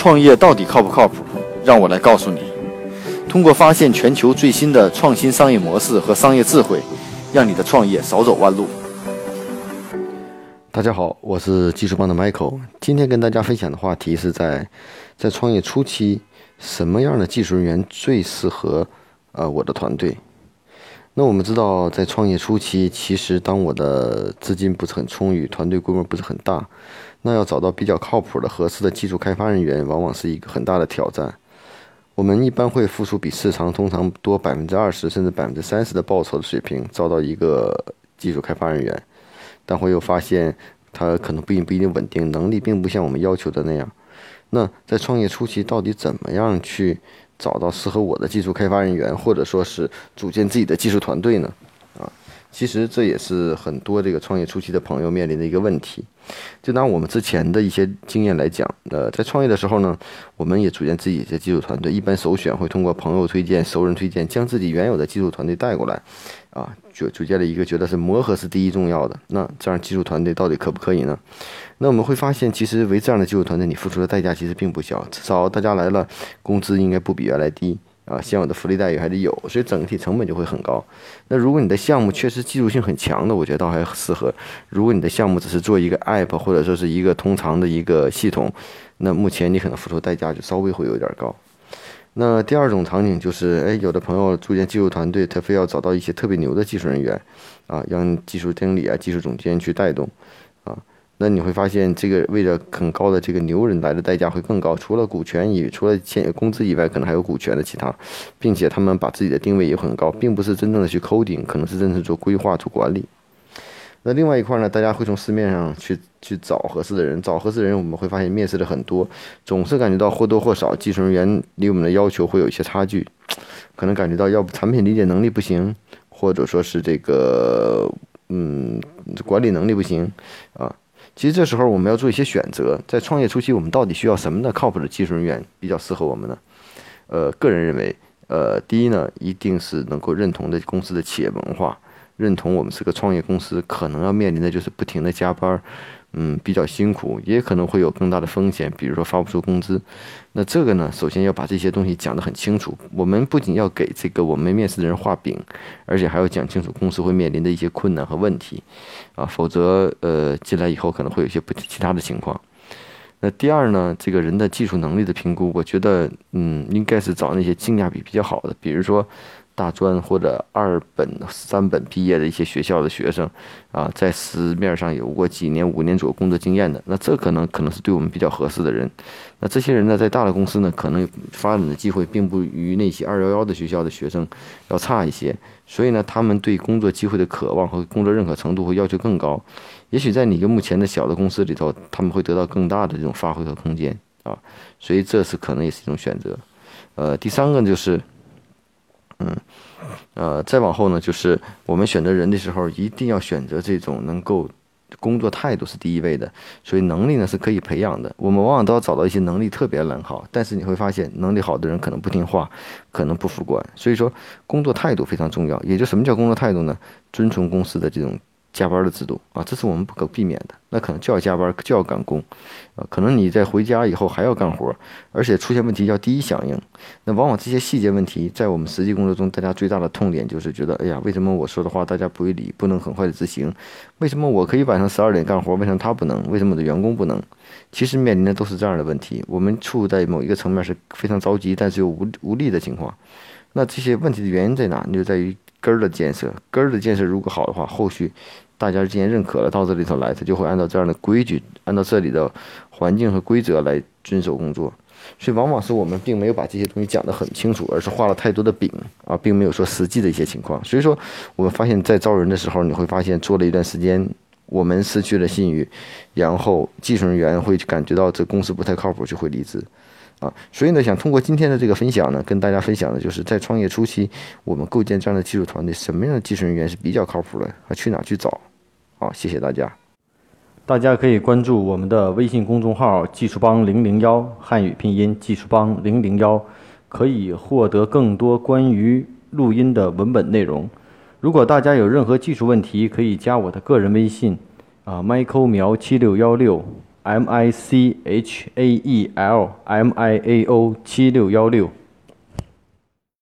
创业到底靠不靠谱？让我来告诉你。通过发现全球最新的创新商业模式和商业智慧，让你的创业少走弯路。大家好，我是技术帮的 Michael。今天跟大家分享的话题是在在创业初期，什么样的技术人员最适合呃我的团队？那我们知道，在创业初期，其实当我的资金不是很充裕，团队规模不是很大。那要找到比较靠谱的、合适的技术开发人员，往往是一个很大的挑战。我们一般会付出比市场通常多百分之二十甚至百分之三十的报酬的水平，招到一个技术开发人员，但会又发现他可能不一不一定稳定，能力并不像我们要求的那样。那在创业初期，到底怎么样去找到适合我的技术开发人员，或者说是组建自己的技术团队呢？其实这也是很多这个创业初期的朋友面临的一个问题。就拿我们之前的一些经验来讲，呃，在创业的时候呢，我们也组建自己的技术团队。一般首选会通过朋友推荐、熟人推荐，将自己原有的技术团队带过来，啊，组组建了一个觉得是磨合是第一重要的。那这样技术团队到底可不可以呢？那我们会发现，其实为这样的技术团队，你付出的代价其实并不小，至少大家来了，工资应该不比原来低。啊，现有的福利待遇还得有，所以整体成本就会很高。那如果你的项目确实技术性很强的，我觉得倒还适合。如果你的项目只是做一个 app 或者说是一个通常的一个系统，那目前你可能付出代价就稍微会有点高。那第二种场景就是，哎，有的朋友组建技术团队，他非要找到一些特别牛的技术人员，啊，让技术经理啊、技术总监去带动。那你会发现，这个为了很高的这个牛人来的代价会更高，除了股权以除了钱工资以外，可能还有股权的其他，并且他们把自己的定位也很高，并不是真正的去 coding，可能是真正做规划、做管理。那另外一块呢，大家会从市面上去去找合适的人，找合适的人，我们会发现面试的很多，总是感觉到或多或少技术人员离我们的要求会有一些差距，可能感觉到要不产品理解能力不行，或者说是这个嗯管理能力不行啊。其实这时候我们要做一些选择，在创业初期，我们到底需要什么的靠谱的技术人员比较适合我们呢？呃，个人认为，呃，第一呢，一定是能够认同的公司的企业文化，认同我们是个创业公司，可能要面临的就是不停的加班。嗯，比较辛苦，也可能会有更大的风险，比如说发不出工资。那这个呢，首先要把这些东西讲得很清楚。我们不仅要给这个我们面试的人画饼，而且还要讲清楚公司会面临的一些困难和问题，啊，否则呃进来以后可能会有一些不其他的情况。那第二呢，这个人的技术能力的评估，我觉得嗯，应该是找那些性价比比较好的，比如说。大专或者二本、三本毕业的一些学校的学生，啊，在市面上有过几年、五年左右工作经验的，那这可能可能是对我们比较合适的人。那这些人呢，在大的公司呢，可能发展的机会并不与那些二幺幺的学校的学生要差一些，所以呢，他们对工作机会的渴望和工作认可程度会要求更高。也许在你一个目前的小的公司里头，他们会得到更大的这种发挥和空间啊，所以这是可能也是一种选择。呃，第三个就是。嗯，呃，再往后呢，就是我们选择人的时候，一定要选择这种能够工作态度是第一位的，所以能力呢是可以培养的。我们往往都要找到一些能力特别良好，但是你会发现能力好的人可能不听话，可能不服管。所以说，工作态度非常重要。也就什么叫工作态度呢？遵从公司的这种。加班的制度啊，这是我们不可避免的。那可能就要加班，就要赶工，啊，可能你在回家以后还要干活，而且出现问题要第一响应。那往往这些细节问题，在我们实际工作中，大家最大的痛点就是觉得，哎呀，为什么我说的话大家不会理，不能很快的执行？为什么我可以晚上十二点干活，为什么他不能？为什么我的员工不能？其实面临的都是这样的问题。我们处在某一个层面是非常着急，但是又无无力的情况。那这些问题的原因在哪？就在于。根儿的建设，根儿的建设如果好的话，后续大家既然认可了，到这里头来，他就会按照这样的规矩，按照这里的环境和规则来遵守工作。所以，往往是我们并没有把这些东西讲得很清楚，而是画了太多的饼啊，并没有说实际的一些情况。所以说，我们发现，在招人的时候，你会发现做了一段时间，我们失去了信誉，然后技术人员会感觉到这公司不太靠谱，就会离职。啊，所以呢，想通过今天的这个分享呢，跟大家分享的就是在创业初期，我们构建这样的技术团队，什么样的技术人员是比较靠谱的，还去哪去找？好，谢谢大家。大家可以关注我们的微信公众号“技术帮零零幺”，汉语拼音“技术帮零零幺”，可以获得更多关于录音的文本内容。如果大家有任何技术问题，可以加我的个人微信啊，Michael 苗七六幺六。m i c h a e l m i a o 七六幺六。